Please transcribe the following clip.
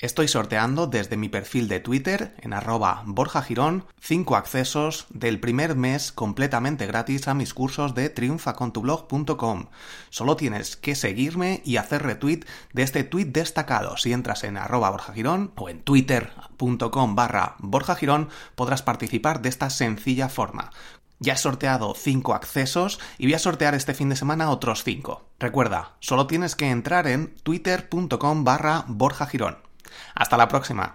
Estoy sorteando desde mi perfil de Twitter en arroba Borja Girón 5 accesos del primer mes completamente gratis a mis cursos de triunfacontublog.com. Solo tienes que seguirme y hacer retweet de este tweet destacado. Si entras en arroba Borja Girón o en twitter.com barra Borja Girón podrás participar de esta sencilla forma. Ya he sorteado 5 accesos y voy a sortear este fin de semana otros 5. Recuerda, solo tienes que entrar en twitter.com barra Borja Girón. Hasta la próxima.